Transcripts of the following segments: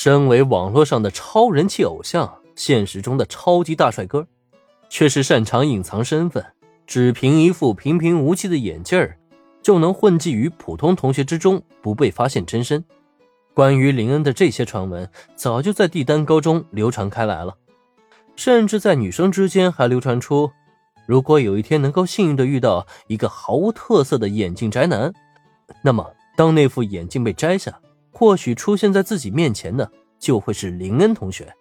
身为网络上的超人气偶像，现实中的超级大帅哥，却是擅长隐藏身份，只凭一副平平无奇的眼镜儿，就能混迹于普通同学之中，不被发现真身。关于林恩的这些传闻，早就在帝丹高中流传开来了，甚至在女生之间还流传出，如果有一天能够幸运的遇到一个毫无特色的眼镜宅男，那么当那副眼镜被摘下。或许出现在自己面前的就会是林恩同学。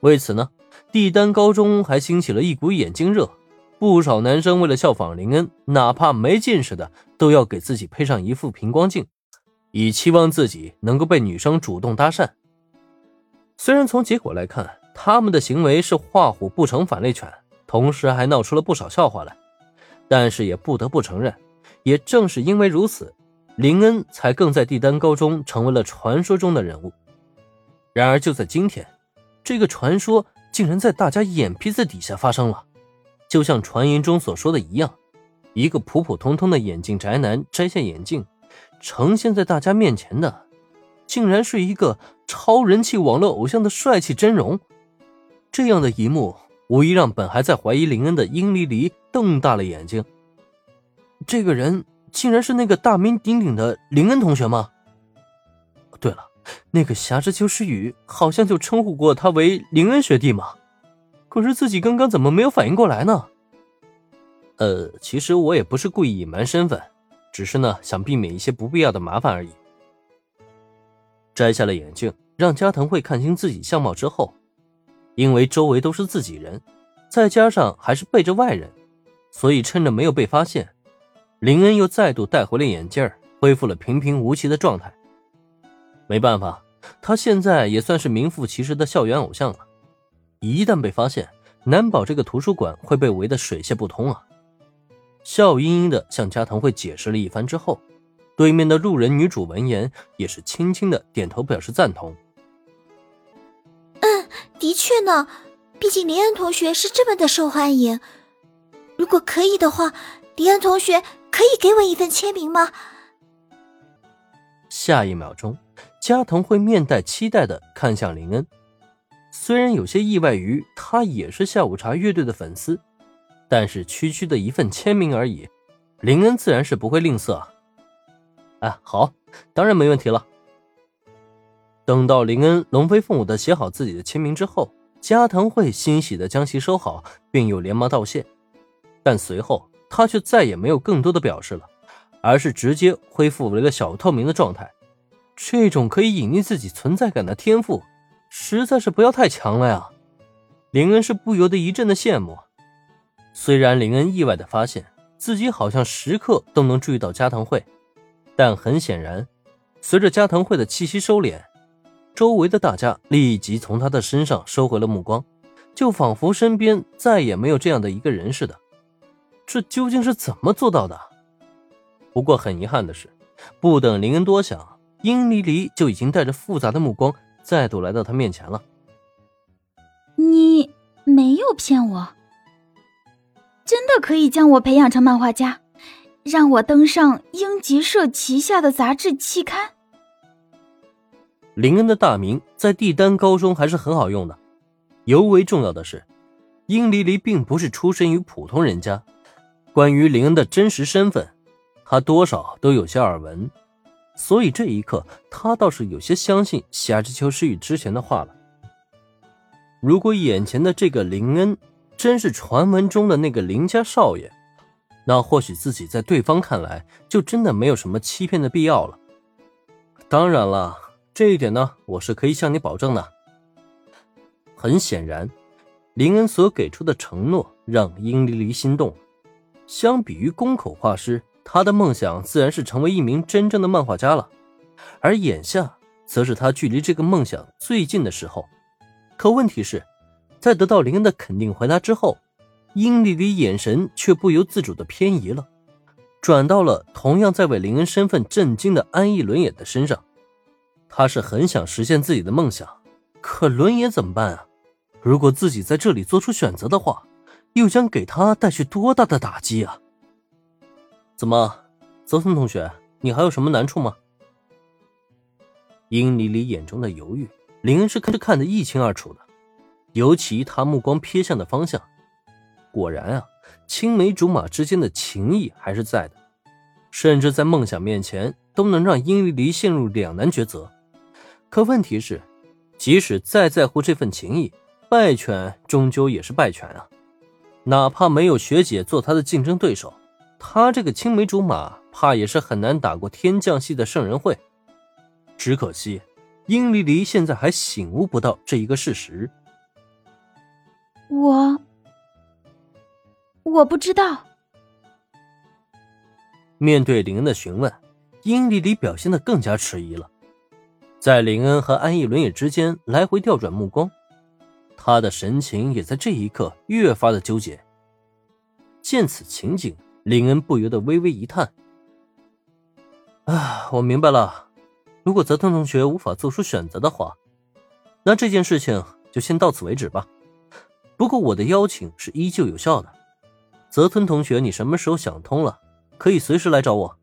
为此呢，帝丹高中还兴起了一股眼镜热，不少男生为了效仿林恩，哪怕没近视的都要给自己配上一副平光镜，以期望自己能够被女生主动搭讪。虽然从结果来看，他们的行为是画虎不成反类犬，同时还闹出了不少笑话来，但是也不得不承认，也正是因为如此。林恩才更在帝丹高中成为了传说中的人物。然而，就在今天，这个传说竟然在大家眼皮子底下发生了。就像传言中所说的一样，一个普普通通的眼镜宅男摘下眼镜，呈现在大家面前的，竟然是一个超人气网络偶像的帅气真容。这样的一幕，无疑让本还在怀疑林恩的英离离瞪大了眼睛。这个人。竟然是那个大名鼎鼎的林恩同学吗？对了，那个侠之秋诗雨好像就称呼过他为林恩学弟嘛。可是自己刚刚怎么没有反应过来呢？呃，其实我也不是故意隐瞒身份，只是呢想避免一些不必要的麻烦而已。摘下了眼镜，让加藤会看清自己相貌之后，因为周围都是自己人，再加上还是背着外人，所以趁着没有被发现。林恩又再度戴回了眼镜恢复了平平无奇的状态。没办法，他现在也算是名副其实的校园偶像了。一旦被发现，难保这个图书馆会被围得水泄不通啊！笑盈盈的向加藤会解释了一番之后，对面的路人女主闻言也是轻轻的点头表示赞同。嗯，的确呢，毕竟林恩同学是这么的受欢迎。如果可以的话，林恩同学。可以给我一份签名吗？下一秒钟，加藤会面带期待的看向林恩。虽然有些意外于他也是下午茶乐队的粉丝，但是区区的一份签名而已，林恩自然是不会吝啬。哎，好，当然没问题了。等到林恩龙飞凤舞的写好自己的签名之后，加藤会欣喜的将其收好，并又连忙道谢，但随后。他却再也没有更多的表示了，而是直接恢复为了小透明的状态。这种可以隐匿自己存在感的天赋，实在是不要太强了呀！林恩是不由得一阵的羡慕。虽然林恩意外的发现自己好像时刻都能注意到加藤会，但很显然，随着加藤会的气息收敛，周围的大家立即从他的身上收回了目光，就仿佛身边再也没有这样的一个人似的。这究竟是怎么做到的？不过很遗憾的是，不等林恩多想，殷离离就已经带着复杂的目光再度来到他面前了。你没有骗我，真的可以将我培养成漫画家，让我登上英吉社旗下的杂志期刊。林恩的大名在帝丹高中还是很好用的，尤为重要的是，殷离离并不是出身于普通人家。关于林恩的真实身份，他多少都有些耳闻，所以这一刻他倒是有些相信夏之秋诗雨之前的话了。如果眼前的这个林恩真是传闻中的那个林家少爷，那或许自己在对方看来就真的没有什么欺骗的必要了。当然了，这一点呢，我是可以向你保证的。很显然，林恩所给出的承诺让殷离离心动。相比于宫口画师，他的梦想自然是成为一名真正的漫画家了。而眼下，则是他距离这个梦想最近的时候。可问题是，在得到林恩的肯定回答之后，殷丽丽眼神却不由自主的偏移了，转到了同样在为林恩身份震惊的安逸轮眼的身上。他是很想实现自己的梦想，可轮眼怎么办啊？如果自己在这里做出选择的话。又将给他带去多大的打击啊！怎么，泽村同学，你还有什么难处吗？殷离离眼中的犹豫，林恩是看着看得一清二楚的。尤其他目光瞥向的方向，果然啊，青梅竹马之间的情谊还是在的，甚至在梦想面前都能让殷离离陷入两难抉择。可问题是，即使再在乎这份情谊，败犬终究也是败犬啊！哪怕没有学姐做他的竞争对手，他这个青梅竹马，怕也是很难打过天降系的圣人会。只可惜，殷离离现在还醒悟不到这一个事实。我，我不知道。面对林恩的询问，殷离离表现的更加迟疑了，在林恩和安逸轮也之间来回调转目光，他的神情也在这一刻越发的纠结。见此情景，林恩不由得微微一叹：“啊，我明白了，如果泽腾同学无法做出选择的话，那这件事情就先到此为止吧。”不过我的邀请是依旧有效的，泽吞同学，你什么时候想通了，可以随时来找我。